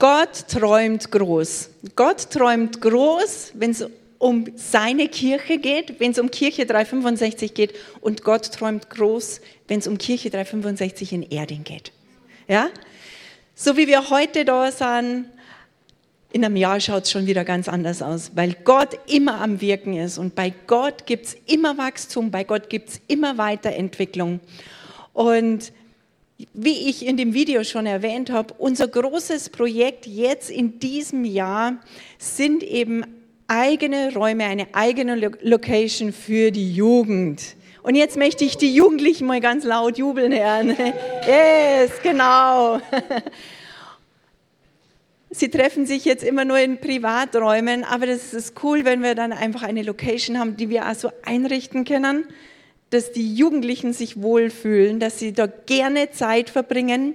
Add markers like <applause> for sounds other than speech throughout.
Gott träumt groß. Gott träumt groß, wenn es um seine Kirche geht, wenn es um Kirche 365 geht und Gott träumt groß, wenn es um Kirche 365 in Erding geht. Ja? So wie wir heute da sind, in einem Jahr schaut es schon wieder ganz anders aus, weil Gott immer am Wirken ist und bei Gott gibt es immer Wachstum, bei Gott gibt es immer Weiterentwicklung. Und wie ich in dem Video schon erwähnt habe, unser großes Projekt jetzt in diesem Jahr sind eben eigene Räume, eine eigene Location für die Jugend. Und jetzt möchte ich die Jugendlichen mal ganz laut jubeln hören. <laughs> Yes, genau. <laughs> Sie treffen sich jetzt immer nur in Privaträumen, aber das ist cool, wenn wir dann einfach eine Location haben, die wir also einrichten können dass die Jugendlichen sich wohlfühlen, dass sie da gerne Zeit verbringen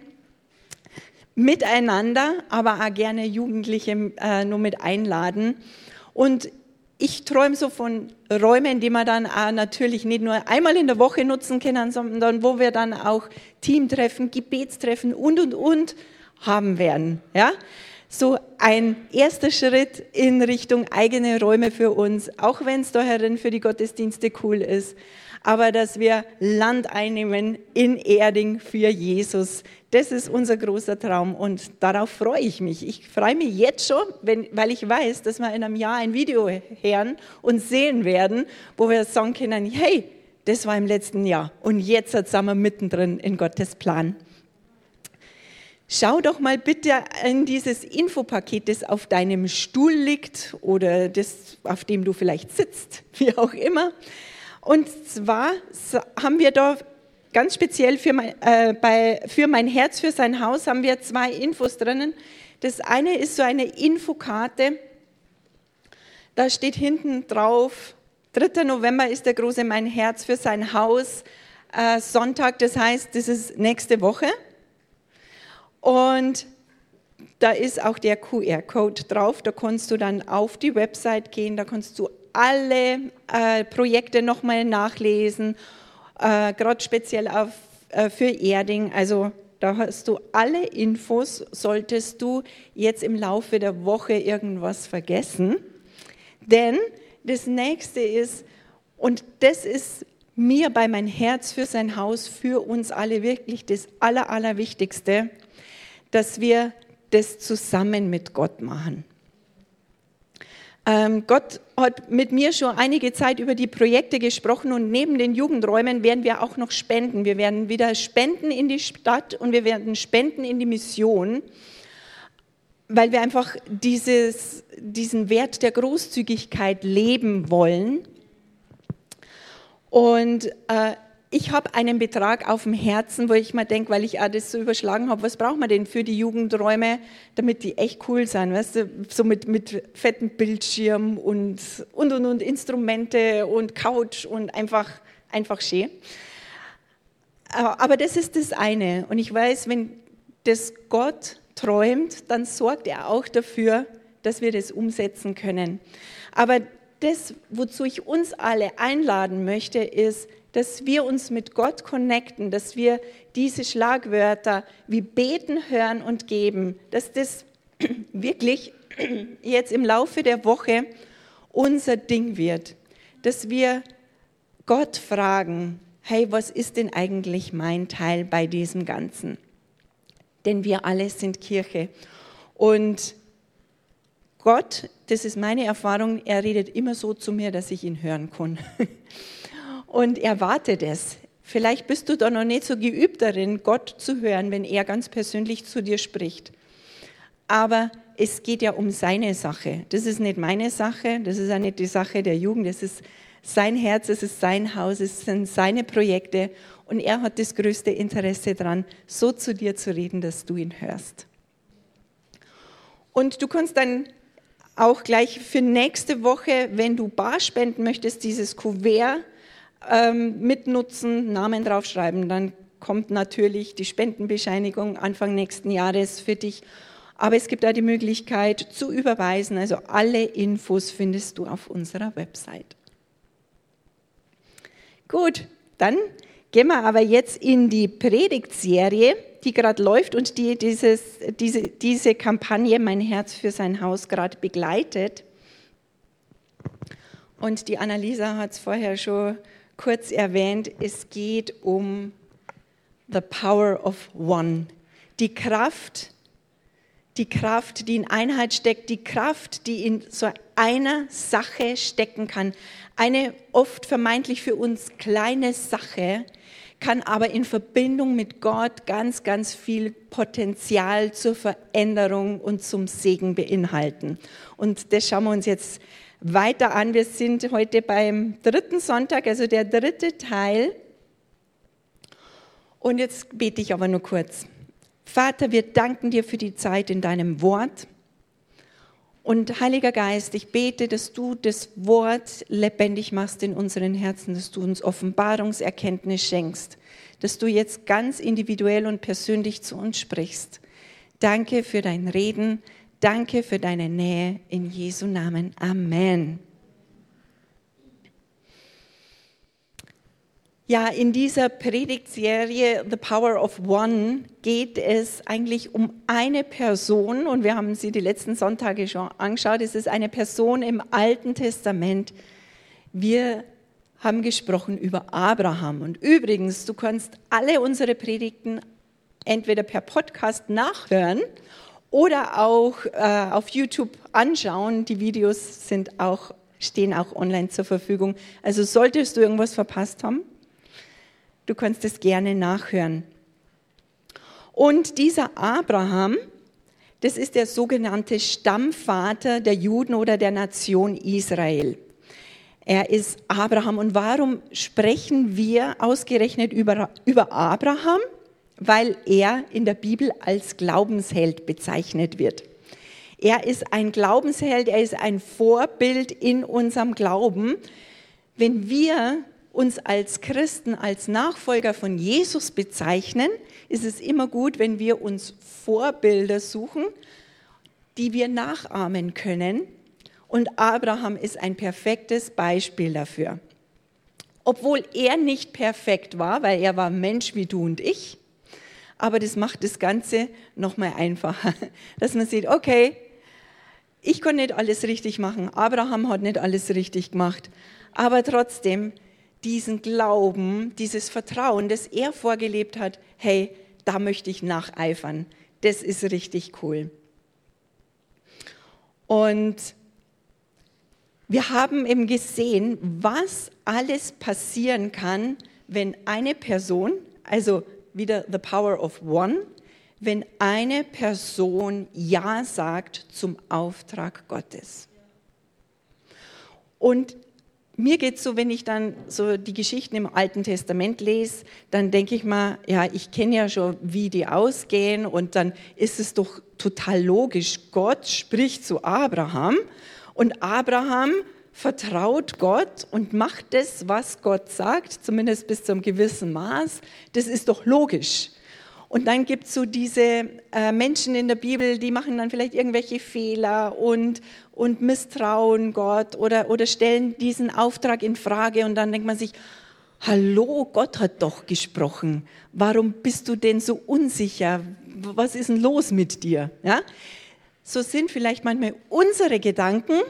miteinander, aber auch gerne Jugendliche äh, nur mit einladen. Und ich träume so von Räumen, die man dann auch natürlich nicht nur einmal in der Woche nutzen können, sondern wo wir dann auch Teamtreffen, Gebetstreffen und, und, und haben werden. Ja? So ein erster Schritt in Richtung eigene Räume für uns, auch wenn es da herin für die Gottesdienste cool ist aber dass wir Land einnehmen in Erding für Jesus. Das ist unser großer Traum und darauf freue ich mich. Ich freue mich jetzt schon, wenn, weil ich weiß, dass wir in einem Jahr ein Video hören und sehen werden, wo wir sagen können, hey, das war im letzten Jahr und jetzt sind wir mittendrin in Gottes Plan. Schau doch mal bitte in dieses Infopaket, das auf deinem Stuhl liegt oder das, auf dem du vielleicht sitzt, <laughs> wie auch immer. Und zwar haben wir da ganz speziell für mein, äh, bei, für mein Herz, für sein Haus, haben wir zwei Infos drinnen. Das eine ist so eine Infokarte. Da steht hinten drauf, 3. November ist der große Mein Herz für sein Haus. Äh, Sonntag, das heißt, das ist nächste Woche. Und da ist auch der QR-Code drauf. Da kannst du dann auf die Website gehen, da kannst du alle äh, Projekte nochmal nachlesen, äh, gerade speziell auf, äh, für Erding. Also da hast du alle Infos, solltest du jetzt im Laufe der Woche irgendwas vergessen. Denn das nächste ist, und das ist mir bei mein Herz für sein Haus, für uns alle wirklich das Aller, Allerwichtigste, dass wir das zusammen mit Gott machen. Ähm, Gott hat mit mir schon einige Zeit über die Projekte gesprochen und neben den Jugendräumen werden wir auch noch spenden. Wir werden wieder spenden in die Stadt und wir werden spenden in die Mission, weil wir einfach dieses, diesen Wert der Großzügigkeit leben wollen. Und äh, ich habe einen Betrag auf dem Herzen, wo ich mir denke, weil ich das so überschlagen habe, was braucht man denn für die Jugendräume, damit die echt cool sind, weißt du, so mit, mit fetten Bildschirm und, und, und, und Instrumente und Couch und einfach, einfach schön. Aber das ist das eine. Und ich weiß, wenn das Gott träumt, dann sorgt er auch dafür, dass wir das umsetzen können. Aber das, wozu ich uns alle einladen möchte, ist, dass wir uns mit Gott connecten, dass wir diese Schlagwörter wie beten, hören und geben, dass das <clears throat> wirklich <clears throat> jetzt im Laufe der Woche unser Ding wird, dass wir Gott fragen, hey, was ist denn eigentlich mein Teil bei diesem Ganzen? Denn wir alle sind Kirche. Und Gott, das ist meine Erfahrung, er redet immer so zu mir, dass ich ihn hören kann. <laughs> und erwartet es. Vielleicht bist du da noch nicht so geübt darin, Gott zu hören, wenn er ganz persönlich zu dir spricht. Aber es geht ja um seine Sache. Das ist nicht meine Sache, das ist auch nicht die Sache der Jugend, das ist sein Herz, es ist sein Haus, es sind seine Projekte und er hat das größte Interesse daran, so zu dir zu reden, dass du ihn hörst. Und du kannst dann auch gleich für nächste Woche, wenn du bar spenden möchtest, dieses Kuvert ähm, mitnutzen, Namen draufschreiben. Dann kommt natürlich die Spendenbescheinigung Anfang nächsten Jahres für dich. Aber es gibt auch die Möglichkeit zu überweisen. Also alle Infos findest du auf unserer Website. Gut, dann gehen wir aber jetzt in die Predigtserie, die gerade läuft und die dieses, diese, diese Kampagne Mein Herz für sein Haus gerade begleitet. Und die Annalisa hat es vorher schon kurz erwähnt, es geht um the power of one. Die Kraft, die Kraft, die in Einheit steckt, die Kraft, die in so einer Sache stecken kann. Eine oft vermeintlich für uns kleine Sache kann aber in Verbindung mit Gott ganz, ganz viel Potenzial zur Veränderung und zum Segen beinhalten. Und das schauen wir uns jetzt weiter an. Wir sind heute beim dritten Sonntag, also der dritte Teil. Und jetzt bete ich aber nur kurz. Vater, wir danken dir für die Zeit in deinem Wort. Und Heiliger Geist, ich bete, dass du das Wort lebendig machst in unseren Herzen, dass du uns Offenbarungserkenntnis schenkst, dass du jetzt ganz individuell und persönlich zu uns sprichst. Danke für dein Reden, danke für deine Nähe in Jesu Namen. Amen. Ja, in dieser Predigtserie The Power of One geht es eigentlich um eine Person und wir haben sie die letzten Sonntage schon angeschaut. Es ist eine Person im Alten Testament. Wir haben gesprochen über Abraham und übrigens, du kannst alle unsere Predigten entweder per Podcast nachhören oder auch äh, auf YouTube anschauen. Die Videos sind auch, stehen auch online zur Verfügung. Also solltest du irgendwas verpasst haben, Du kannst es gerne nachhören. Und dieser Abraham, das ist der sogenannte Stammvater der Juden oder der Nation Israel. Er ist Abraham. Und warum sprechen wir ausgerechnet über, über Abraham? Weil er in der Bibel als Glaubensheld bezeichnet wird. Er ist ein Glaubensheld, er ist ein Vorbild in unserem Glauben. Wenn wir uns als Christen, als Nachfolger von Jesus bezeichnen, ist es immer gut, wenn wir uns Vorbilder suchen, die wir nachahmen können. Und Abraham ist ein perfektes Beispiel dafür. Obwohl er nicht perfekt war, weil er war Mensch wie du und ich, aber das macht das Ganze noch mal einfacher, <laughs> dass man sieht, okay, ich konnte nicht alles richtig machen, Abraham hat nicht alles richtig gemacht, aber trotzdem diesen Glauben, dieses Vertrauen, das er vorgelebt hat, hey, da möchte ich nacheifern. Das ist richtig cool. Und wir haben eben gesehen, was alles passieren kann, wenn eine Person, also wieder the power of one, wenn eine Person Ja sagt zum Auftrag Gottes. Und mir geht es so, wenn ich dann so die Geschichten im Alten Testament lese, dann denke ich mal, ja, ich kenne ja schon, wie die ausgehen und dann ist es doch total logisch. Gott spricht zu Abraham und Abraham vertraut Gott und macht das, was Gott sagt, zumindest bis zu einem gewissen Maß. Das ist doch logisch. Und dann gibt es so diese äh, Menschen in der Bibel, die machen dann vielleicht irgendwelche Fehler und, und misstrauen Gott oder, oder stellen diesen Auftrag in Frage und dann denkt man sich, hallo, Gott hat doch gesprochen. Warum bist du denn so unsicher? Was ist denn los mit dir? Ja? So sind vielleicht manchmal unsere Gedanken,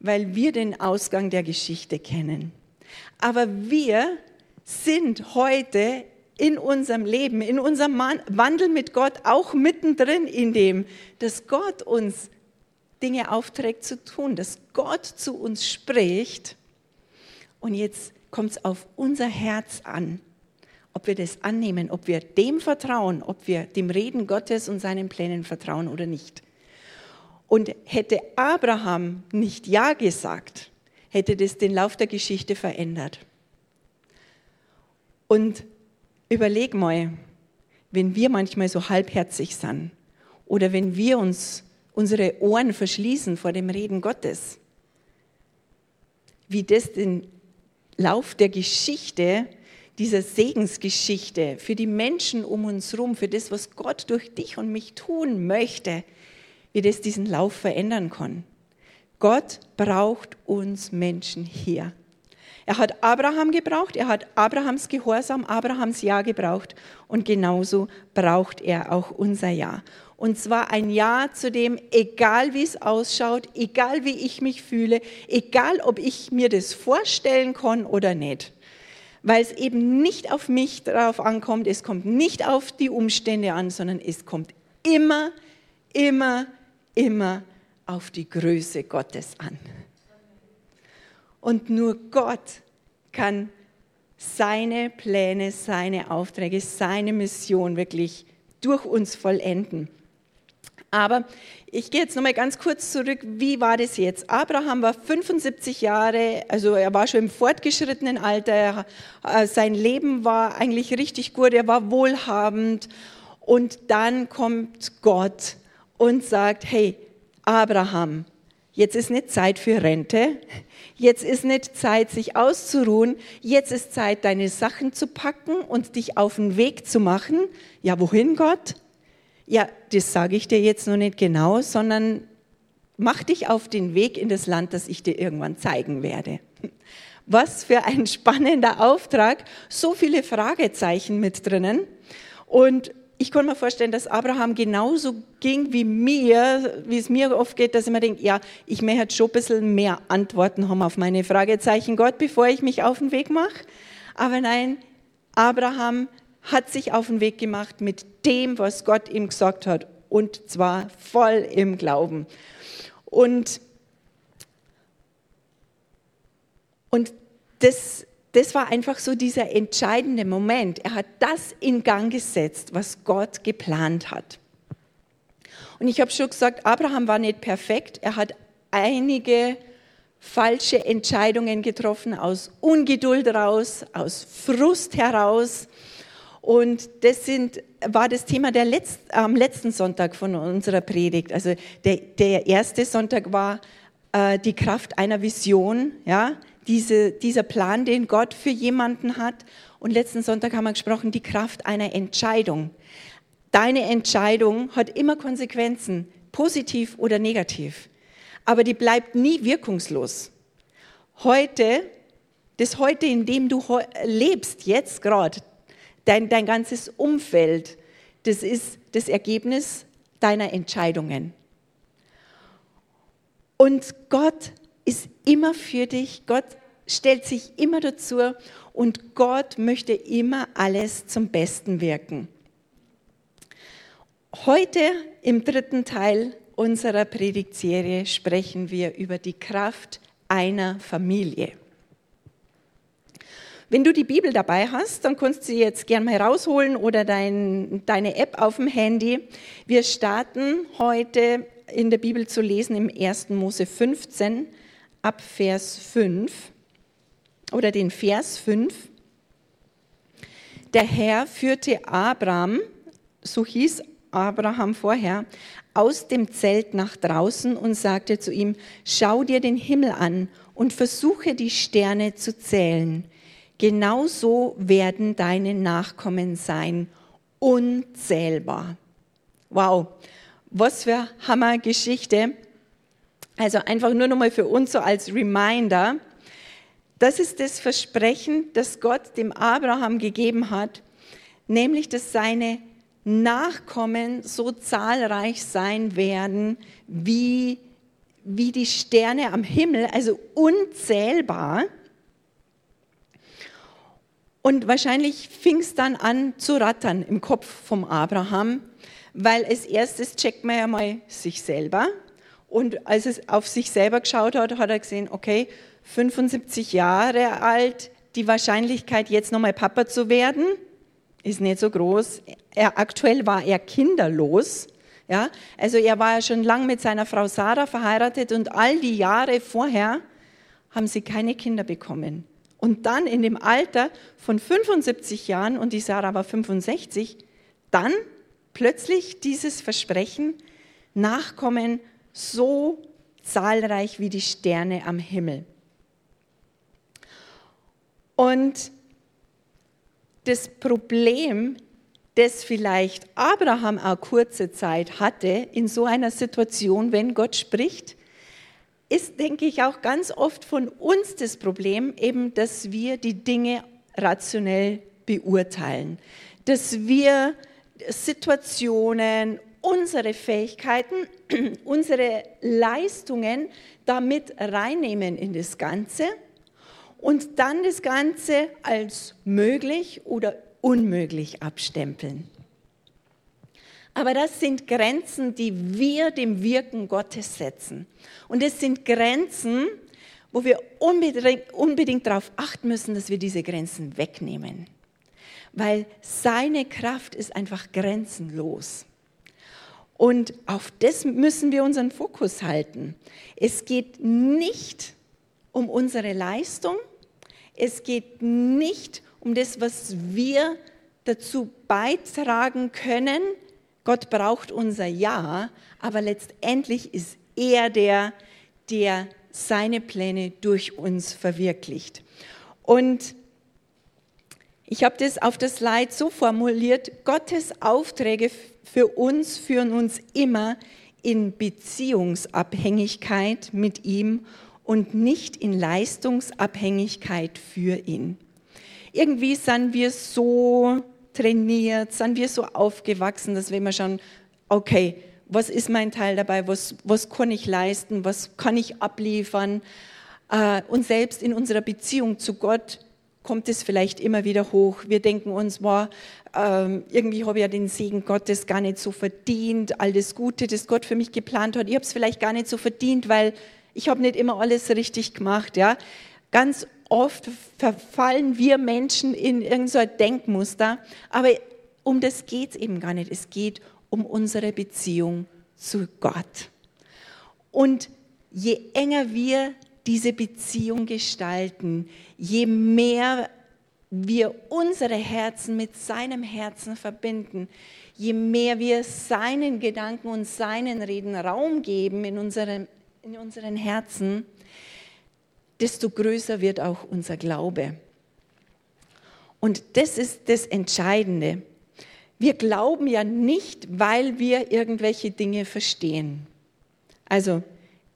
weil wir den Ausgang der Geschichte kennen. Aber wir sind heute in unserem Leben, in unserem Wandel mit Gott auch mittendrin in dem, dass Gott uns Dinge aufträgt zu tun, dass Gott zu uns spricht. Und jetzt kommt es auf unser Herz an, ob wir das annehmen, ob wir dem vertrauen, ob wir dem Reden Gottes und seinen Plänen vertrauen oder nicht. Und hätte Abraham nicht Ja gesagt, hätte das den Lauf der Geschichte verändert. Und Überleg mal, wenn wir manchmal so halbherzig sind oder wenn wir uns unsere Ohren verschließen vor dem Reden Gottes. Wie das den Lauf der Geschichte, dieser Segensgeschichte für die Menschen um uns herum, für das, was Gott durch dich und mich tun möchte, wie das diesen Lauf verändern kann. Gott braucht uns Menschen hier. Er hat Abraham gebraucht, er hat Abrahams Gehorsam, Abrahams Ja gebraucht und genauso braucht er auch unser Ja. Und zwar ein Ja zu dem, egal wie es ausschaut, egal wie ich mich fühle, egal ob ich mir das vorstellen kann oder nicht. Weil es eben nicht auf mich drauf ankommt, es kommt nicht auf die Umstände an, sondern es kommt immer, immer, immer auf die Größe Gottes an. Und nur Gott kann seine Pläne, seine Aufträge, seine Mission wirklich durch uns vollenden. Aber ich gehe jetzt nochmal ganz kurz zurück. Wie war das jetzt? Abraham war 75 Jahre, also er war schon im fortgeschrittenen Alter. Äh, sein Leben war eigentlich richtig gut. Er war wohlhabend. Und dann kommt Gott und sagt, hey, Abraham, jetzt ist nicht Zeit für Rente, jetzt ist nicht Zeit, sich auszuruhen, jetzt ist Zeit, deine Sachen zu packen und dich auf den Weg zu machen. Ja, wohin, Gott? Ja, das sage ich dir jetzt noch nicht genau, sondern mach dich auf den Weg in das Land, das ich dir irgendwann zeigen werde. <laughs> Was für ein spannender Auftrag, so viele Fragezeichen mit drinnen. Und ich kann mir vorstellen, dass Abraham genauso ging wie mir, wie es mir oft geht, dass ich mir denke, ja, ich möchte halt schon ein bisschen mehr Antworten haben auf meine Fragezeichen Gott, bevor ich mich auf den Weg mache. Aber nein, Abraham hat sich auf den Weg gemacht mit dem, was Gott ihm gesagt hat. Und zwar voll im Glauben. Und, und das das war einfach so dieser entscheidende Moment. Er hat das in Gang gesetzt, was Gott geplant hat. Und ich habe schon gesagt, Abraham war nicht perfekt. Er hat einige falsche Entscheidungen getroffen, aus Ungeduld raus, aus Frust heraus. Und das sind, war das Thema der Letz-, am letzten Sonntag von unserer Predigt. Also der, der erste Sonntag war äh, die Kraft einer Vision. Ja? Diese, dieser Plan, den Gott für jemanden hat. Und letzten Sonntag haben wir gesprochen, die Kraft einer Entscheidung. Deine Entscheidung hat immer Konsequenzen, positiv oder negativ. Aber die bleibt nie wirkungslos. Heute, das heute, in dem du lebst, jetzt gerade, dein, dein ganzes Umfeld, das ist das Ergebnis deiner Entscheidungen. Und Gott ist immer für dich. Gott stellt sich immer dazu und Gott möchte immer alles zum Besten wirken. Heute im dritten Teil unserer Predigtserie sprechen wir über die Kraft einer Familie. Wenn du die Bibel dabei hast, dann kannst du sie jetzt gerne mal rausholen oder dein, deine App auf dem Handy. Wir starten heute in der Bibel zu lesen im 1. Mose 15 ab Vers 5 oder den Vers 5. Der Herr führte Abraham, so hieß Abraham vorher, aus dem Zelt nach draußen und sagte zu ihm, schau dir den Himmel an und versuche die Sterne zu zählen. Genauso werden deine Nachkommen sein, unzählbar. Wow, was für Hammergeschichte. Also einfach nur nochmal für uns so als Reminder. Das ist das Versprechen, das Gott dem Abraham gegeben hat, nämlich dass seine Nachkommen so zahlreich sein werden wie, wie die Sterne am Himmel, also unzählbar. Und wahrscheinlich fing es dann an zu rattern im Kopf vom Abraham, weil als erstes checkt man ja mal sich selber. Und als er auf sich selber geschaut hat, hat er gesehen, okay, 75 Jahre alt, die Wahrscheinlichkeit, jetzt nochmal Papa zu werden, ist nicht so groß. Er, aktuell war er kinderlos. Ja? Also er war ja schon lang mit seiner Frau Sarah verheiratet und all die Jahre vorher haben sie keine Kinder bekommen. Und dann in dem Alter von 75 Jahren, und die Sarah war 65, dann plötzlich dieses Versprechen, Nachkommen so zahlreich wie die Sterne am Himmel. Und das Problem, das vielleicht Abraham auch kurze Zeit hatte in so einer Situation, wenn Gott spricht, ist, denke ich, auch ganz oft von uns das Problem, eben, dass wir die Dinge rationell beurteilen, dass wir Situationen, unsere Fähigkeiten, <clears throat> unsere Leistungen damit reinnehmen in das Ganze und dann das Ganze als möglich oder unmöglich abstempeln. Aber das sind Grenzen, die wir dem Wirken Gottes setzen. Und es sind Grenzen, wo wir unbedingt, unbedingt darauf achten müssen, dass wir diese Grenzen wegnehmen. Weil seine Kraft ist einfach grenzenlos. Und auf das müssen wir unseren Fokus halten. Es geht nicht um unsere Leistung, es geht nicht um das, was wir dazu beitragen können. Gott braucht unser Ja, aber letztendlich ist er der, der seine Pläne durch uns verwirklicht. Und ich habe das auf das Leid so formuliert, Gottes Aufträge für uns führen uns immer in Beziehungsabhängigkeit mit ihm und nicht in Leistungsabhängigkeit für ihn. Irgendwie sind wir so trainiert, sind wir so aufgewachsen, dass wir immer schauen, okay, was ist mein Teil dabei, was, was kann ich leisten, was kann ich abliefern. Äh, und selbst in unserer Beziehung zu Gott kommt es vielleicht immer wieder hoch. Wir denken uns, wow, ähm, irgendwie habe ich ja den Segen Gottes gar nicht so verdient, all das Gute, das Gott für mich geplant hat, ich habe es vielleicht gar nicht so verdient, weil ich habe nicht immer alles richtig gemacht. Ja? Ganz oft verfallen wir Menschen in irgendein Denkmuster, aber um das geht es eben gar nicht. Es geht um unsere Beziehung zu Gott. Und je enger wir diese Beziehung gestalten, je mehr wir unsere Herzen mit seinem Herzen verbinden, je mehr wir seinen Gedanken und seinen Reden Raum geben in unserem in unseren Herzen, desto größer wird auch unser Glaube. Und das ist das Entscheidende. Wir glauben ja nicht, weil wir irgendwelche Dinge verstehen. Also,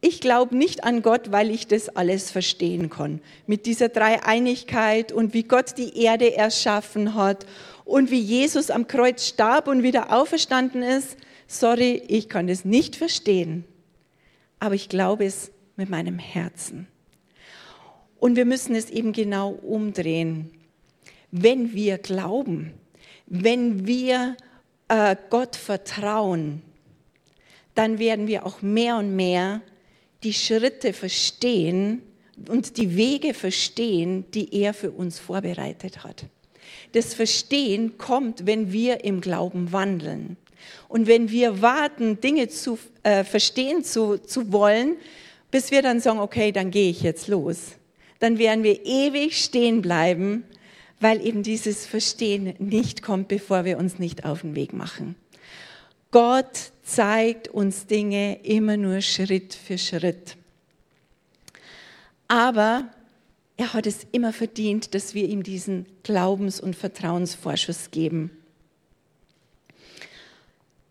ich glaube nicht an Gott, weil ich das alles verstehen kann. Mit dieser Dreieinigkeit und wie Gott die Erde erschaffen hat und wie Jesus am Kreuz starb und wieder auferstanden ist. Sorry, ich kann das nicht verstehen aber ich glaube es mit meinem Herzen. Und wir müssen es eben genau umdrehen. Wenn wir glauben, wenn wir äh, Gott vertrauen, dann werden wir auch mehr und mehr die Schritte verstehen und die Wege verstehen, die er für uns vorbereitet hat. Das Verstehen kommt, wenn wir im Glauben wandeln. Und wenn wir warten, Dinge zu äh, verstehen zu, zu wollen, bis wir dann sagen, okay, dann gehe ich jetzt los, dann werden wir ewig stehen bleiben, weil eben dieses Verstehen nicht kommt, bevor wir uns nicht auf den Weg machen. Gott zeigt uns Dinge immer nur Schritt für Schritt. Aber er hat es immer verdient, dass wir ihm diesen Glaubens- und Vertrauensvorschuss geben.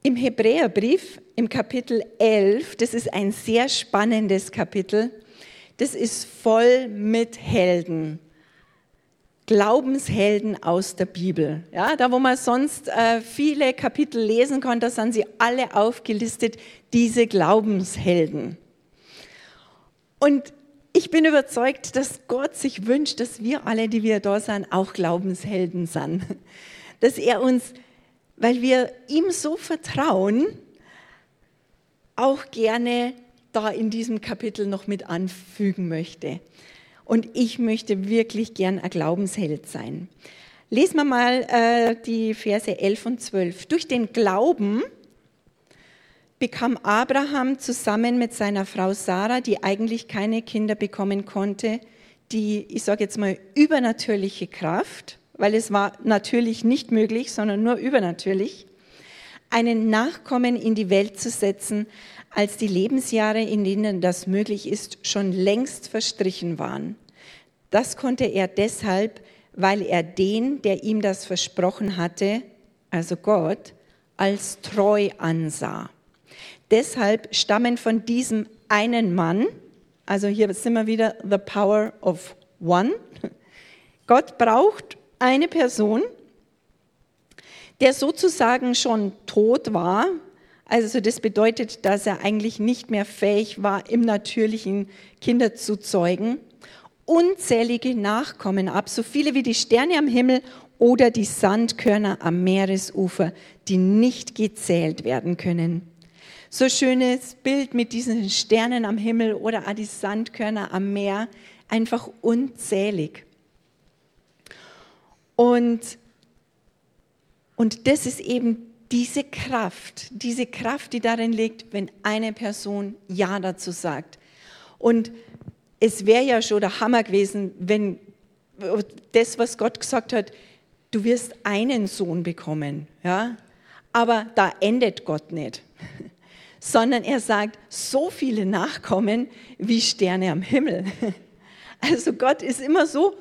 Im Hebräerbrief im Kapitel 11, das ist ein sehr spannendes Kapitel, das ist voll mit Helden. Glaubenshelden aus der Bibel. Ja, da, wo man sonst äh, viele Kapitel lesen kann, da sind sie alle aufgelistet, diese Glaubenshelden. Und ich bin überzeugt, dass Gott sich wünscht, dass wir alle, die wir da sind, auch Glaubenshelden sind. Dass er uns weil wir ihm so vertrauen, auch gerne da in diesem Kapitel noch mit anfügen möchte. Und ich möchte wirklich gern ein Glaubensheld sein. Lesen wir mal äh, die Verse 11 und 12. Durch den Glauben bekam Abraham zusammen mit seiner Frau Sarah, die eigentlich keine Kinder bekommen konnte, die, ich sage jetzt mal, übernatürliche Kraft weil es war natürlich nicht möglich, sondern nur übernatürlich, einen Nachkommen in die Welt zu setzen, als die Lebensjahre, in denen das möglich ist, schon längst verstrichen waren. Das konnte er deshalb, weil er den, der ihm das versprochen hatte, also Gott, als treu ansah. Deshalb stammen von diesem einen Mann, also hier sind wir wieder the power of one. Gott braucht eine Person, der sozusagen schon tot war. Also das bedeutet, dass er eigentlich nicht mehr fähig war, im natürlichen Kinder zu zeugen. Unzählige Nachkommen ab, so viele wie die Sterne am Himmel oder die Sandkörner am Meeresufer, die nicht gezählt werden können. So schönes Bild mit diesen Sternen am Himmel oder die Sandkörner am Meer, einfach unzählig. Und und das ist eben diese Kraft, diese Kraft, die darin liegt, wenn eine Person Ja dazu sagt. Und es wäre ja schon der Hammer gewesen, wenn das, was Gott gesagt hat, du wirst einen Sohn bekommen, ja. Aber da endet Gott nicht, <laughs> sondern er sagt, so viele Nachkommen wie Sterne am Himmel. <laughs> Also Gott ist immer so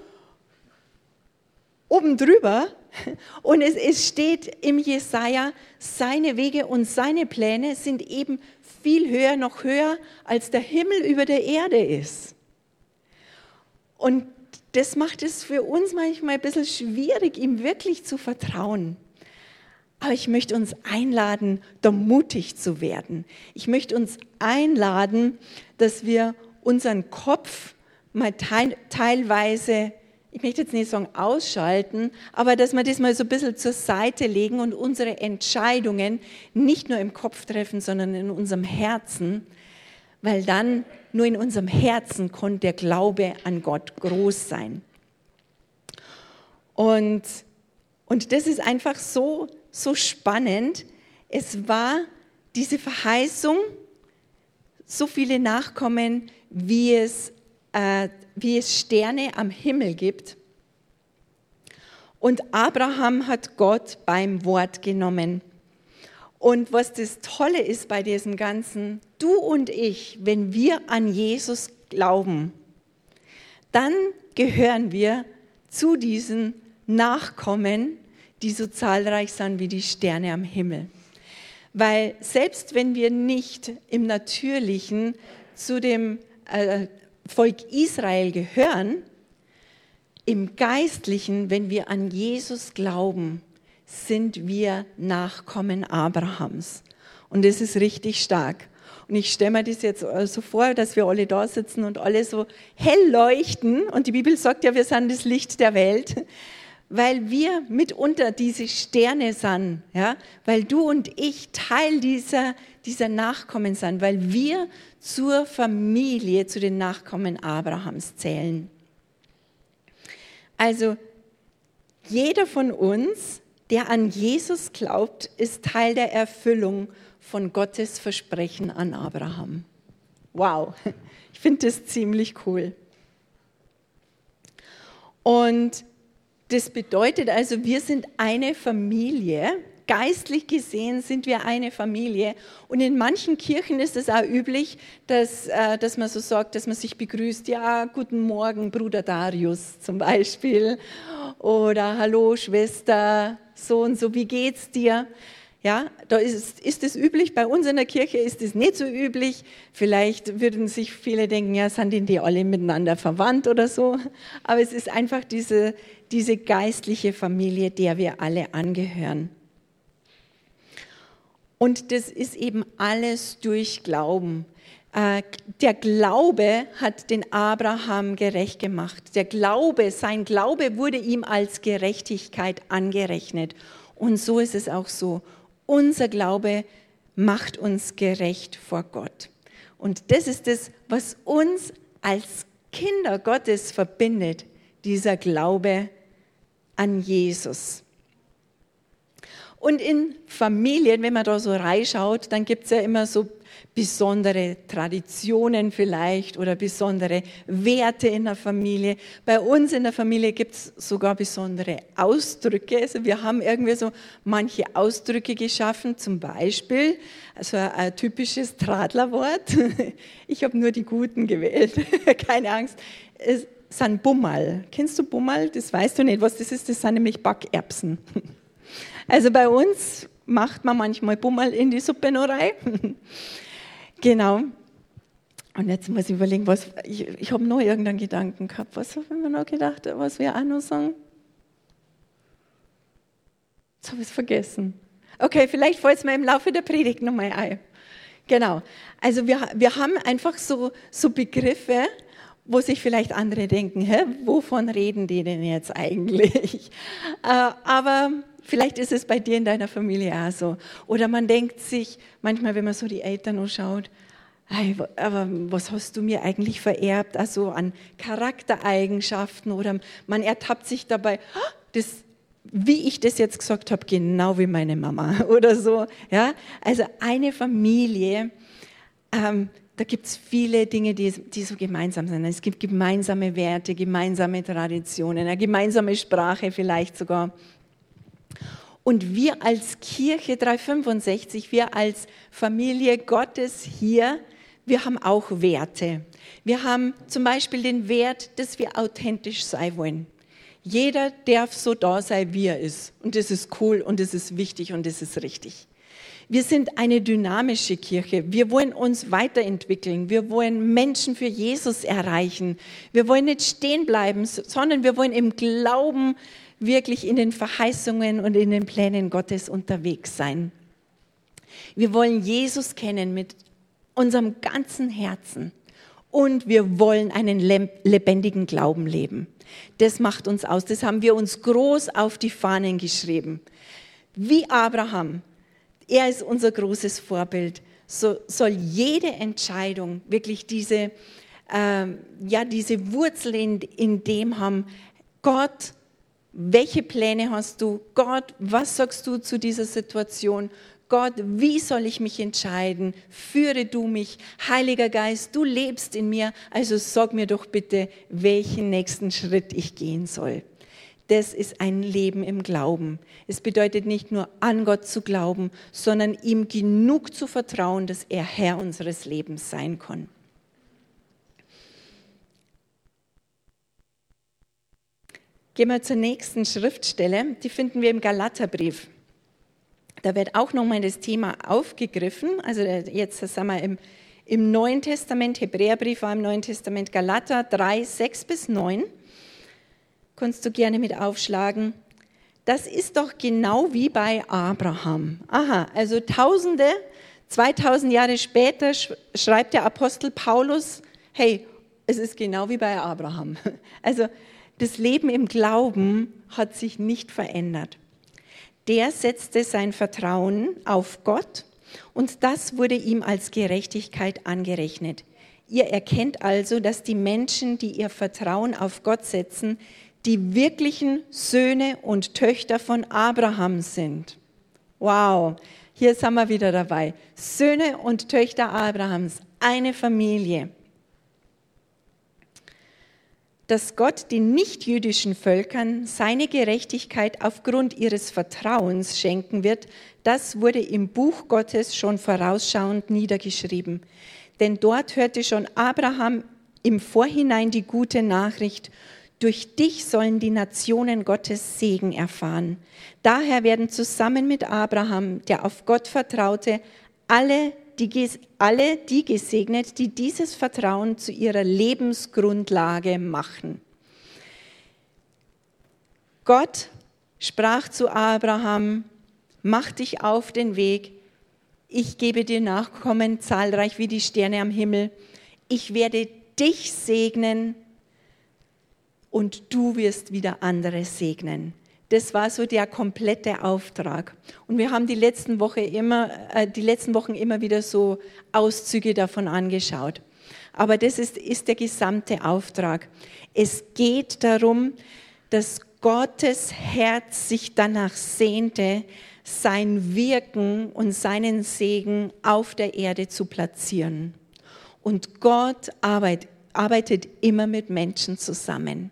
oben drüber <laughs> und es, es steht im Jesaja, seine Wege und seine Pläne sind eben viel höher, noch höher, als der Himmel über der Erde ist. Und das macht es für uns manchmal ein bisschen schwierig, ihm wirklich zu vertrauen. Aber ich möchte uns einladen, da mutig zu werden. Ich möchte uns einladen, dass wir unseren Kopf mal teilweise ich möchte jetzt nicht sagen ausschalten, aber dass wir das mal so ein bisschen zur Seite legen und unsere Entscheidungen nicht nur im Kopf treffen, sondern in unserem Herzen, weil dann nur in unserem Herzen konnte der Glaube an Gott groß sein. Und, und das ist einfach so, so spannend. Es war diese Verheißung, so viele Nachkommen, wie es äh, wie es Sterne am Himmel gibt. Und Abraham hat Gott beim Wort genommen. Und was das Tolle ist bei diesem Ganzen, du und ich, wenn wir an Jesus glauben, dann gehören wir zu diesen Nachkommen, die so zahlreich sind wie die Sterne am Himmel. Weil selbst wenn wir nicht im Natürlichen zu dem äh, Volk Israel gehören, im Geistlichen, wenn wir an Jesus glauben, sind wir Nachkommen Abrahams. Und das ist richtig stark. Und ich stelle mir das jetzt so vor, dass wir alle da sitzen und alle so hell leuchten. Und die Bibel sagt ja, wir sind das Licht der Welt, weil wir mitunter diese Sterne sind, ja? weil du und ich Teil dieser, dieser Nachkommen sind, weil wir zur Familie, zu den Nachkommen Abrahams zählen. Also jeder von uns, der an Jesus glaubt, ist Teil der Erfüllung von Gottes Versprechen an Abraham. Wow, ich finde das ziemlich cool. Und das bedeutet also, wir sind eine Familie geistlich gesehen sind wir eine Familie. Und in manchen Kirchen ist es auch üblich, dass, äh, dass man so sagt, dass man sich begrüßt. Ja, guten Morgen, Bruder Darius zum Beispiel. Oder Hallo, Schwester, so und so, wie geht's dir? Ja, da ist, ist es üblich. Bei uns in der Kirche ist es nicht so üblich. Vielleicht würden sich viele denken, ja, sind die alle miteinander verwandt oder so. Aber es ist einfach diese, diese geistliche Familie, der wir alle angehören. Und das ist eben alles durch Glauben. Äh, der Glaube hat den Abraham gerecht gemacht. Der Glaube, sein Glaube wurde ihm als Gerechtigkeit angerechnet. Und so ist es auch so. Unser Glaube macht uns gerecht vor Gott. Und das ist es, was uns als Kinder Gottes verbindet, dieser Glaube an Jesus. Und in Familien, wenn man da so reinschaut, dann gibt es ja immer so besondere Traditionen vielleicht oder besondere Werte in der Familie. Bei uns in der Familie gibt es sogar besondere Ausdrücke. Also wir haben irgendwie so manche Ausdrücke geschaffen, zum Beispiel also ein typisches Tradlerwort. <laughs> Ich habe nur die guten gewählt, <laughs> keine Angst. Es sind Bummal. Kennst du Bummal? Das weißt du nicht, was das ist. Das sind nämlich Backerbsen. <laughs> Also bei uns macht man manchmal Bummel in die Suppe noch rein. Genau. Und jetzt muss ich überlegen, was, ich, ich habe noch irgendeinen Gedanken gehabt. Was habe ich mir noch gedacht, was wir auch noch sagen? Jetzt habe ich es vergessen. Okay, vielleicht fällt es mir im Laufe der Predigt nochmal ein. Genau. Also wir, wir haben einfach so, so Begriffe, wo sich vielleicht andere denken, hä, wovon reden die denn jetzt eigentlich? <laughs> Äh, aber Vielleicht ist es bei dir in deiner Familie auch so. Oder man denkt sich, manchmal, wenn man so die Eltern anschaut, hey, aber was hast du mir eigentlich vererbt, also an Charaktereigenschaften oder man ertappt sich dabei, ah, das, wie ich das jetzt gesagt habe, genau wie meine Mama <laughs> oder so. Ja? Also eine Familie, ähm, da gibt es viele Dinge, die, die so gemeinsam sind. Es gibt gemeinsame Werte, gemeinsame Traditionen, eine gemeinsame Sprache vielleicht sogar. Und wir als Kirche 365, wir als Familie Gottes hier, wir haben auch Werte. Wir haben zum Beispiel den Wert, dass wir authentisch sein wollen. Jeder darf so da sein, wie er ist. Und das ist cool und das ist wichtig und das ist richtig. Wir sind eine dynamische Kirche. Wir wollen uns weiterentwickeln. Wir wollen Menschen für Jesus erreichen. Wir wollen nicht stehen bleiben, sondern wir wollen im Glauben wirklich in den Verheißungen und in den Plänen Gottes unterwegs sein. Wir wollen Jesus kennen mit unserem ganzen Herzen und wir wollen einen lebendigen Glauben leben. Das macht uns aus. Das haben wir uns groß auf die Fahnen geschrieben. Wie Abraham, er ist unser großes Vorbild. So soll jede Entscheidung wirklich diese, äh, ja, diese Wurzel in, in dem haben, Gott welche Pläne hast du? Gott, was sagst du zu dieser Situation? Gott, wie soll ich mich entscheiden? Führe du mich. Heiliger Geist, du lebst in mir, also sag mir doch bitte, welchen nächsten Schritt ich gehen soll. Das ist ein Leben im Glauben. Es bedeutet nicht nur an Gott zu glauben, sondern ihm genug zu vertrauen, dass er Herr unseres Lebens sein kann. Gehen wir zur nächsten Schriftstelle, die finden wir im Galaterbrief. Da wird auch nochmal das Thema aufgegriffen. Also jetzt sind wir im, im Neuen Testament, Hebräerbrief war im Neuen Testament, Galater 3, 6 bis 9. Kannst du gerne mit aufschlagen. Das ist doch genau wie bei Abraham. Aha, also Tausende, 2000 Jahre später schreibt der Apostel Paulus, hey, es ist genau wie bei Abraham. <laughs> Also das Leben im Glauben hat sich nicht verändert. Der setzte sein Vertrauen auf Gott und das wurde ihm als Gerechtigkeit angerechnet. Ihr erkennt also, dass die Menschen, die ihr Vertrauen auf Gott setzen, die wirklichen Söhne und Töchter von Abraham sind. Wow, hier sind wir wieder dabei. Söhne und Töchter Abrahams, eine Familie dass Gott den nichtjüdischen Völkern seine Gerechtigkeit aufgrund ihres Vertrauens schenken wird, das wurde im Buch Gottes schon vorausschauend niedergeschrieben. Denn dort hörte schon Abraham im Vorhinein die gute Nachricht, durch dich sollen die Nationen Gottes Segen erfahren. Daher werden zusammen mit Abraham, der auf Gott vertraute, alle die, alle die gesegnet, die dieses Vertrauen zu ihrer Lebensgrundlage machen. Gott sprach zu Abraham, mach dich auf den Weg, ich gebe dir Nachkommen zahlreich wie die Sterne am Himmel, ich werde dich segnen und du wirst wieder andere segnen. Das war so der komplette Auftrag. Und wir haben die letzten, Woche immer, äh, die letzten Wochen immer wieder so Auszüge davon angeschaut. Aber das ist, ist der gesamte Auftrag. Es geht darum, dass Gottes Herz sich danach sehnte, sein Wirken und seinen Segen auf der Erde zu platzieren. Und Gott arbeitet, arbeitet immer mit Menschen zusammen.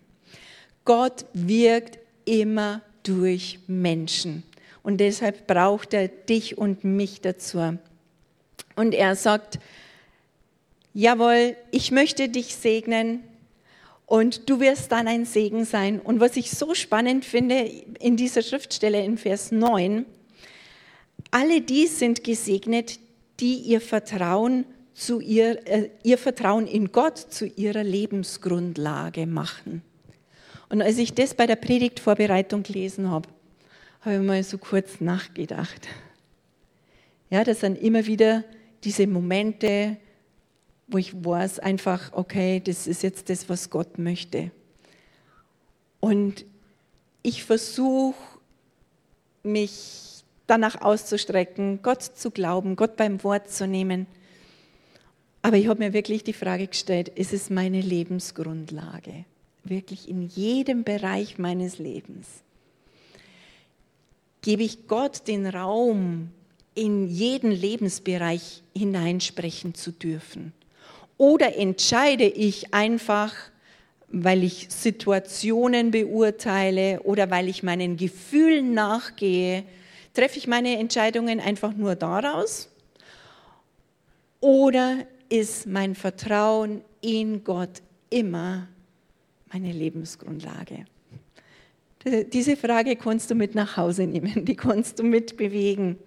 Gott wirkt immer durch Menschen. Und deshalb braucht er dich und mich dazu. Und er sagt, jawohl, ich möchte dich segnen und du wirst dann ein Segen sein. Und was ich so spannend finde in dieser Schriftstelle in Vers 9, alle die sind gesegnet, die ihr Vertrauen zu ihr, äh, ihr Vertrauen in Gott zu ihrer Lebensgrundlage machen. Und als ich das bei der Predigtvorbereitung gelesen habe, habe ich mal so kurz nachgedacht. Ja, das sind immer wieder diese Momente, wo ich weiß einfach, okay, das ist jetzt das, was Gott möchte. Und ich versuche, mich danach auszustrecken, Gott zu glauben, Gott beim Wort zu nehmen. Aber ich habe mir wirklich die Frage gestellt, ist es meine Lebensgrundlage? Wirklich in jedem Bereich meines Lebens. Gebe ich Gott den Raum, in jeden Lebensbereich hineinsprechen zu dürfen? Oder entscheide ich einfach, weil ich Situationen beurteile oder weil ich meinen Gefühlen nachgehe, treffe ich meine Entscheidungen einfach nur daraus? Oder ist mein Vertrauen in Gott immer meine Lebensgrundlage? Diese Frage kannst du mit nach Hause nehmen, die kannst du mitbewegen.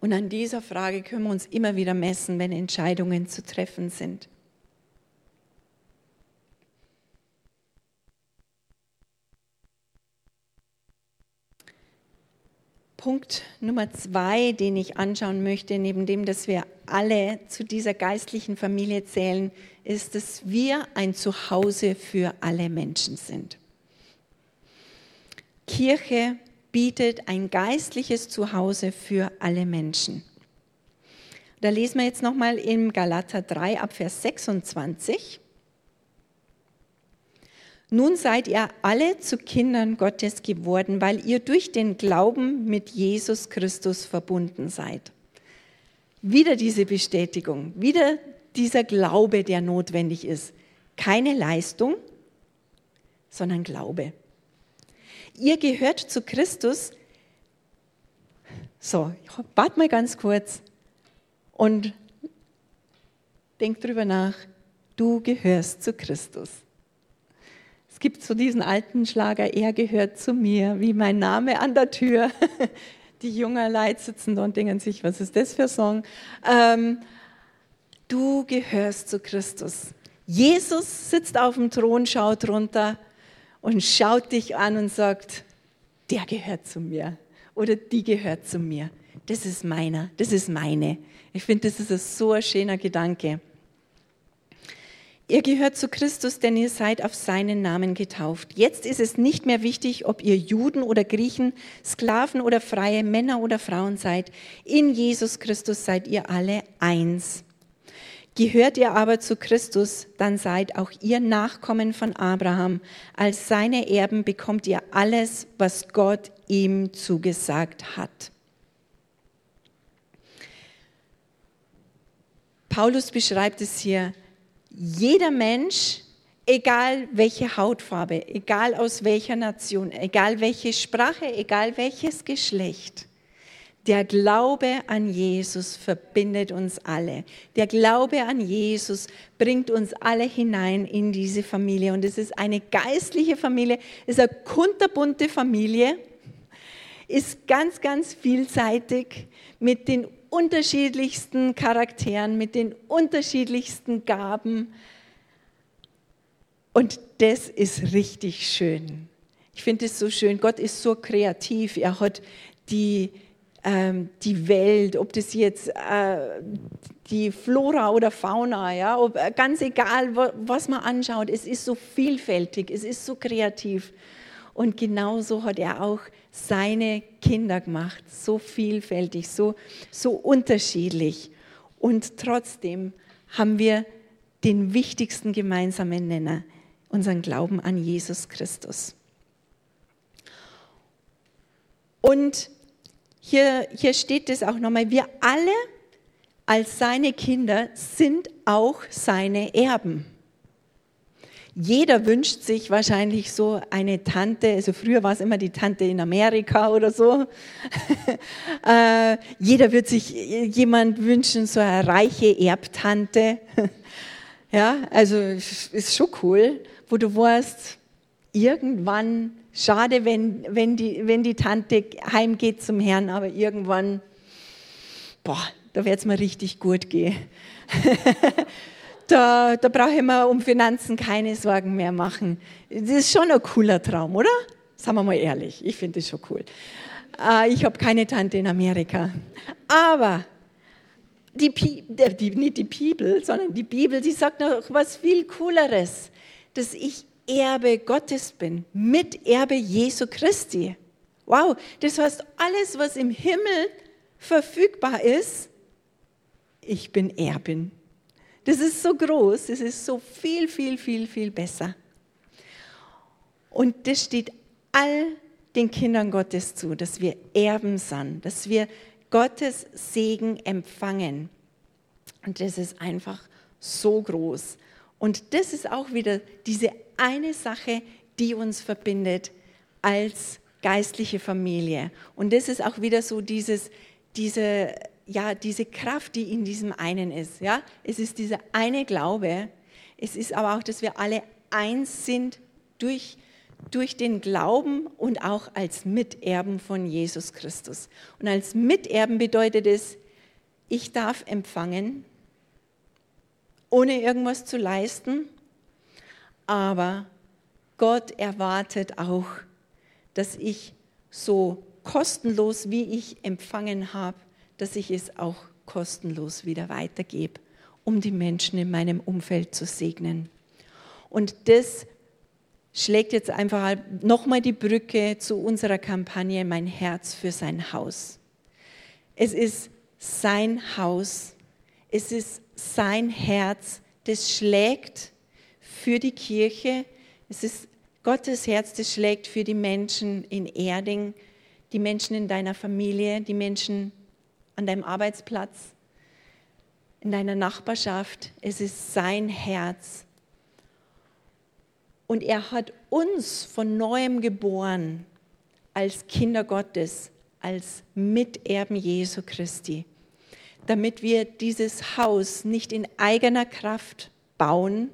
Und an dieser Frage können wir uns immer wieder messen, wenn Entscheidungen zu treffen sind. Punkt Nummer zwei, den ich anschauen möchte, neben dem, dass wir alle zu dieser geistlichen Familie zählen, ist, dass wir ein Zuhause für alle Menschen sind. Kirche bietet ein geistliches Zuhause für alle Menschen. Da lesen wir jetzt nochmal im Galater 3 ab Vers 26. Nun seid ihr alle zu Kindern Gottes geworden, weil ihr durch den Glauben mit Jesus Christus verbunden seid. Wieder diese Bestätigung, wieder dieser Glaube, der notwendig ist. Keine Leistung, sondern Glaube. Ihr gehört zu Christus. So, warte mal ganz kurz und denk drüber nach. Du gehörst zu Christus. Es gibt so diesen alten Schlager, er gehört zu mir, wie mein Name an der Tür. <laughs> Die jungen Leute sitzen da und denken sich, was ist das für ein Song? Ähm, du gehörst zu Christus. Jesus sitzt auf dem Thron, schaut runter und schaut dich an und sagt, der gehört zu mir oder die gehört zu mir. Das ist meiner, das ist meine. Ich finde, das ist so ein schöner Gedanke. Ihr gehört zu Christus, denn ihr seid auf seinen Namen getauft. Jetzt ist es nicht mehr wichtig, ob ihr Juden oder Griechen, Sklaven oder Freie, Männer oder Frauen seid. In Jesus Christus seid ihr alle eins. Gehört ihr aber zu Christus, dann seid auch ihr Nachkommen von Abraham. Als seine Erben bekommt ihr alles, was Gott ihm zugesagt hat. Paulus beschreibt es hier jeder Mensch, egal welche Hautfarbe, egal aus welcher Nation, egal welche Sprache, egal welches Geschlecht, der Glaube an Jesus verbindet uns alle. Der Glaube an Jesus bringt uns alle hinein in diese Familie. Und es ist eine geistliche Familie, es ist eine kunterbunte Familie, ist ganz, ganz vielseitig mit den unterschiedlichsten Charakteren, mit den unterschiedlichsten Gaben. Und das ist richtig schön. Ich finde es so schön. Gott ist so kreativ. Er hat die, ähm, die Welt, ob das jetzt äh, die Flora oder Fauna, ja, ob, äh, ganz egal, was man anschaut, es ist so vielfältig, es ist so kreativ. Und genauso hat er auch seine Kinder gemacht, so vielfältig, so, so unterschiedlich. Und trotzdem haben wir den wichtigsten gemeinsamen Nenner, unseren Glauben an Jesus Christus. Und hier, hier steht es auch nochmal, wir alle als seine Kinder sind auch seine Erben. Jeder wünscht sich wahrscheinlich so eine Tante, also früher war es immer die Tante in Amerika oder so. <laughs> äh, jeder wird sich jemand wünschen, so eine reiche Erbtante. <laughs> ja, also ist schon cool, wo du weißt, irgendwann, schade, wenn, wenn, die, wenn die Tante heimgeht zum Herrn, aber irgendwann, boah, da wird es mir richtig gut gehen. <laughs> da, da brauche ich mir um Finanzen keine Sorgen mehr machen. Das ist schon ein cooler Traum, oder? Sagen wir mal ehrlich, ich finde das schon cool. Äh, ich habe keine Tante in Amerika. Aber die, die, nicht die Bibel, sondern die Bibel, die sagt noch was viel Cooleres, dass ich Erbe Gottes bin, Miterbe Jesu Christi. Wow, das heißt, alles, was im Himmel verfügbar ist, ich bin Erbin. Das ist so groß, das ist so viel, viel, viel, viel besser. Und das steht all den Kindern Gottes zu, dass wir Erben sind, dass wir Gottes Segen empfangen. Und das ist einfach so groß. Und das ist auch wieder diese eine Sache, die uns verbindet als geistliche Familie. Und das ist auch wieder so dieses, diese ja, diese Kraft, die in diesem einen ist. Ja? Es ist dieser eine Glaube. Es ist aber auch, dass wir alle eins sind durch, durch den Glauben und auch als Miterben von Jesus Christus. Und als Miterben bedeutet es, ich darf empfangen, ohne irgendwas zu leisten, aber Gott erwartet auch, dass ich so kostenlos, wie ich empfangen habe, dass ich es auch kostenlos wieder weitergebe, um die Menschen in meinem Umfeld zu segnen. Und das schlägt jetzt einfach nochmal die Brücke zu unserer Kampagne Mein Herz für sein Haus. Es ist sein Haus, es ist sein Herz, das schlägt für die Kirche, es ist Gottes Herz, das schlägt für die Menschen in Erding, die Menschen in deiner Familie, die Menschen an deinem Arbeitsplatz, in deiner Nachbarschaft. Es ist sein Herz. Und er hat uns von neuem geboren als Kinder Gottes, als Miterben Jesu Christi, damit wir dieses Haus nicht in eigener Kraft bauen,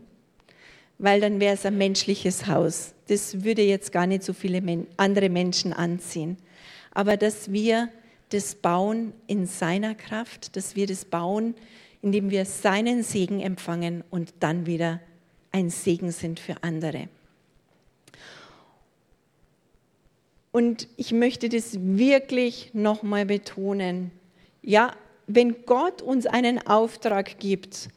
weil dann wäre es ein menschliches Haus. Das würde jetzt gar nicht so viele andere Menschen anziehen. Aber dass wir das bauen in seiner Kraft, dass wir das bauen, indem wir seinen Segen empfangen und dann wieder ein Segen sind für andere. Und ich möchte das wirklich nochmal betonen. Ja, wenn Gott uns einen Auftrag gibt,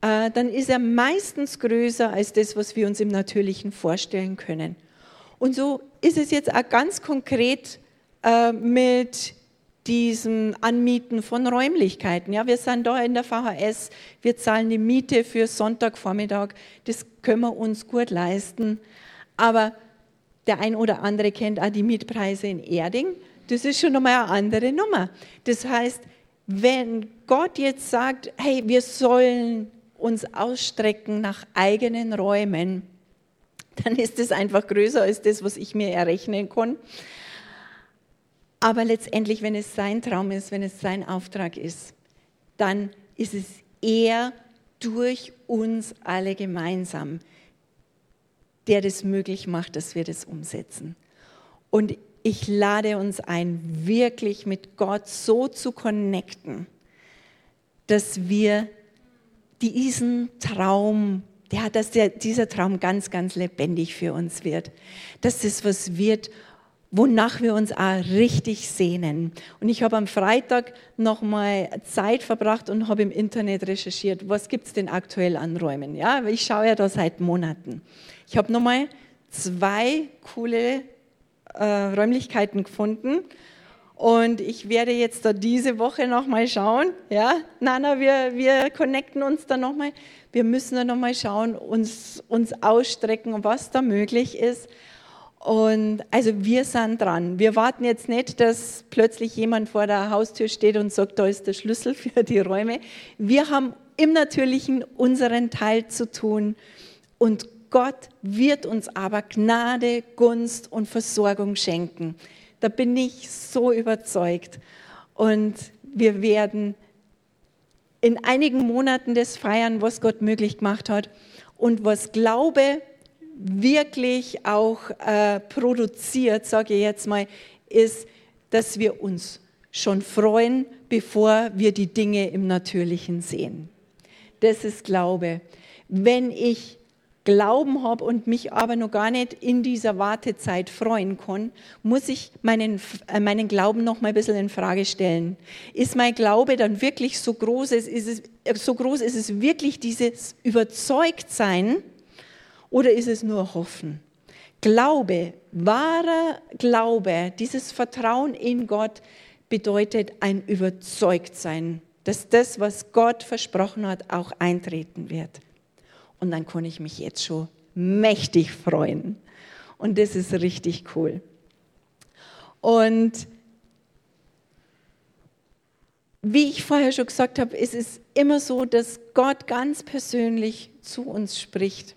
äh, dann ist er meistens größer als das, was wir uns im Natürlichen vorstellen können. Und so ist es jetzt auch ganz konkret äh, mit diesem Anmieten von Räumlichkeiten. Ja, wir sind da in der VHS, wir zahlen die Miete für Sonntagvormittag, das können wir uns gut leisten. Aber der ein oder andere kennt auch die Mietpreise in Erding. Das ist schon nochmal eine andere Nummer. Das heißt, wenn Gott jetzt sagt, hey, wir sollen uns ausstrecken nach eigenen Räumen, dann ist das einfach größer als das, was ich mir errechnen kann. Aber letztendlich, wenn es sein Traum ist, wenn es sein Auftrag ist, dann ist es er durch uns alle gemeinsam, der das möglich macht, dass wir das umsetzen. Und ich lade uns ein, wirklich mit Gott so zu connecten, dass wir diesen Traum, ja, dass der, dieser Traum ganz, ganz lebendig für uns wird. Dass das was wird, wonach wir uns auch richtig sehnen. Und ich habe am Freitag nochmal Zeit verbracht und habe im Internet recherchiert, was gibt es denn aktuell an Räumen. Ja, ich schaue ja da seit Monaten. Ich habe nochmal zwei coole äh, Räumlichkeiten gefunden. Und ich werde jetzt da diese Woche nochmal schauen. Ja, Nana, wir, wir connecten uns da nochmal. Wir müssen da nochmal schauen, uns, uns ausstrecken, was da möglich ist. Und also wir sind dran. Wir warten jetzt nicht, dass plötzlich jemand vor der Haustür steht und sagt, da ist der Schlüssel <laughs> für die Räume. Wir haben im Natürlichen unseren Teil zu tun und Gott wird uns aber Gnade, Gunst und Versorgung schenken. Da bin ich so überzeugt. Und wir werden in einigen Monaten das feiern, was Gott möglich gemacht hat und was Glaube wirklich auch äh, produziert, sage ich jetzt mal, ist, dass wir uns schon freuen, bevor wir die Dinge im Natürlichen sehen. Das ist Glaube. Wenn ich Glauben habe und mich aber noch gar nicht in dieser Wartezeit freuen kann, muss ich meinen, äh, meinen Glauben noch mal ein bisschen in Frage stellen. Ist mein Glaube dann wirklich so groß? Ist es, äh, so groß ist es wirklich dieses Überzeugtsein oder ist es nur Hoffen? Glaube, wahrer Glaube, dieses Vertrauen in Gott bedeutet ein Überzeugtsein, dass das, was Gott versprochen hat, auch eintreten wird. Und dann kann ich mich jetzt schon mächtig freuen. Und das ist richtig cool. Und wie ich vorher schon gesagt habe, ist es immer so, dass Gott ganz persönlich zu uns spricht.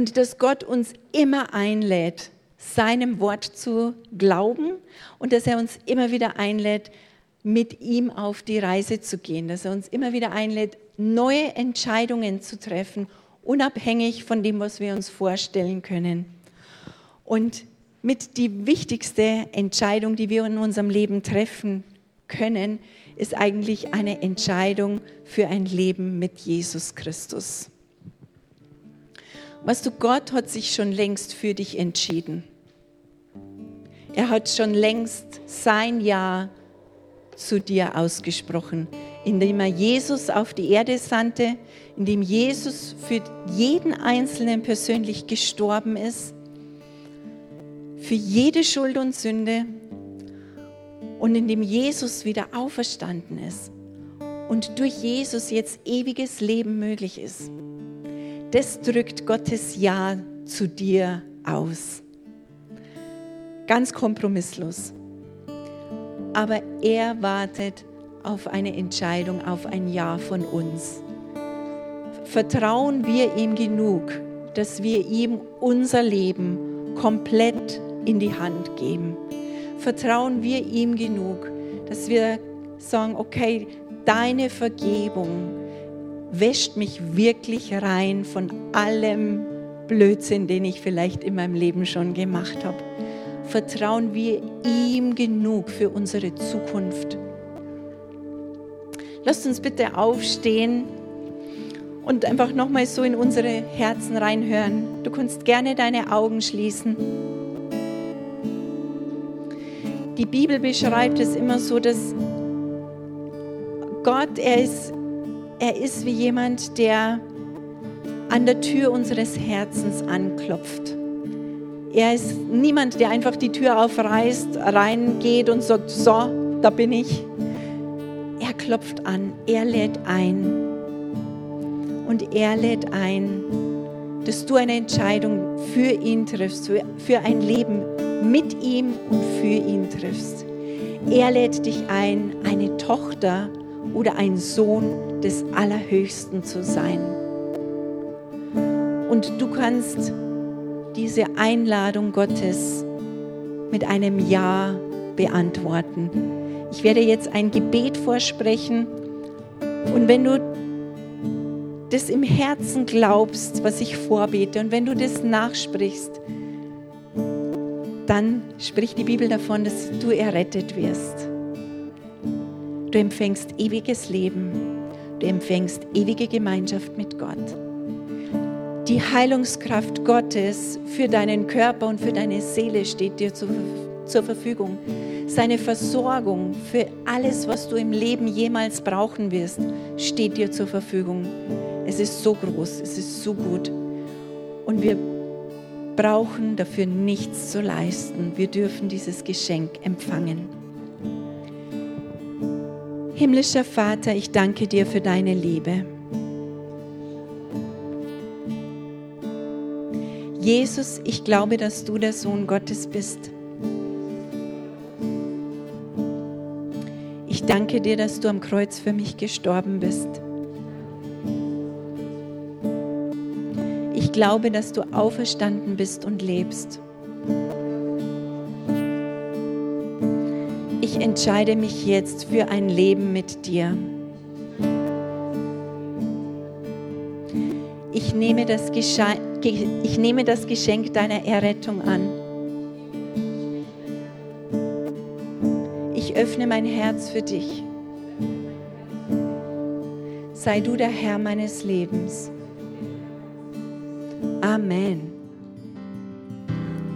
Und dass Gott uns immer einlädt, seinem Wort zu glauben und dass er uns immer wieder einlädt, mit ihm auf die Reise zu gehen, dass er uns immer wieder einlädt, neue Entscheidungen zu treffen, unabhängig von dem, was wir uns vorstellen können. Und mit die wichtigste Entscheidung, die wir in unserem Leben treffen können, ist eigentlich eine Entscheidung für ein Leben mit Jesus Christus. Weißt du, Gott hat sich schon längst für dich entschieden. Er hat schon längst sein Ja zu dir ausgesprochen indem er Jesus auf die Erde sandte, indem Jesus für jeden Einzelnen persönlich gestorben ist, für jede Schuld und Sünde und indem Jesus wieder auferstanden ist und durch Jesus jetzt ewiges Leben möglich ist. Das drückt Gottes Ja zu dir aus. Ganz kompromisslos. Aber er wartet auf eine Entscheidung, auf ein Ja von uns. Vertrauen wir ihm genug, dass wir ihm unser Leben komplett in die Hand geben. Vertrauen wir ihm genug, dass wir sagen, okay, deine Vergebung wäscht mich wirklich rein von allem Blödsinn, den ich vielleicht in meinem Leben schon gemacht habe. Vertrauen wir ihm genug für unsere Zukunft Lasst uns bitte aufstehen und einfach nochmal so in unsere Herzen reinhören. Du kannst gerne deine Augen schließen. Die Bibel beschreibt es immer so, dass Gott, er ist, er ist wie jemand, der an der Tür unseres Herzens anklopft. Er ist niemand, der einfach die Tür aufreißt, reingeht und sagt, so, da bin ich, klopft an, er lädt ein. Und er lädt ein, dass du eine Entscheidung für ihn triffst, für ein Leben mit ihm und für ihn triffst. Er lädt dich ein, eine Tochter oder ein Sohn des Allerhöchsten zu sein. Und du kannst diese Einladung Gottes mit einem Ja beantworten. Ich werde jetzt ein Gebet vorsprechen und wenn du das im Herzen glaubst, was ich vorbete und wenn du das nachsprichst, dann spricht die Bibel davon, dass du errettet wirst. Du empfängst ewiges Leben, du empfängst ewige Gemeinschaft mit Gott. Die Heilungskraft Gottes für deinen Körper und für deine Seele steht dir zur, zur Verfügung seine Versorgung für alles, was du im Leben jemals brauchen wirst, steht dir zur Verfügung. Es ist so groß, es ist so gut. Und wir brauchen dafür nichts zu leisten. Wir dürfen dieses Geschenk empfangen. Himmlischer Vater, ich danke dir für deine Liebe. Jesus, ich glaube, dass du der Sohn Gottes bist. Ich danke dir, dass du am Kreuz für mich gestorben bist. Ich glaube, dass du auferstanden bist und lebst. Ich entscheide mich jetzt für ein Leben mit dir. Ich nehme das, Geschenk, ich nehme das Geschenk deiner Errettung an. Ich öffne mein Herz für dich. Sei du der Herr meines Lebens. Amen.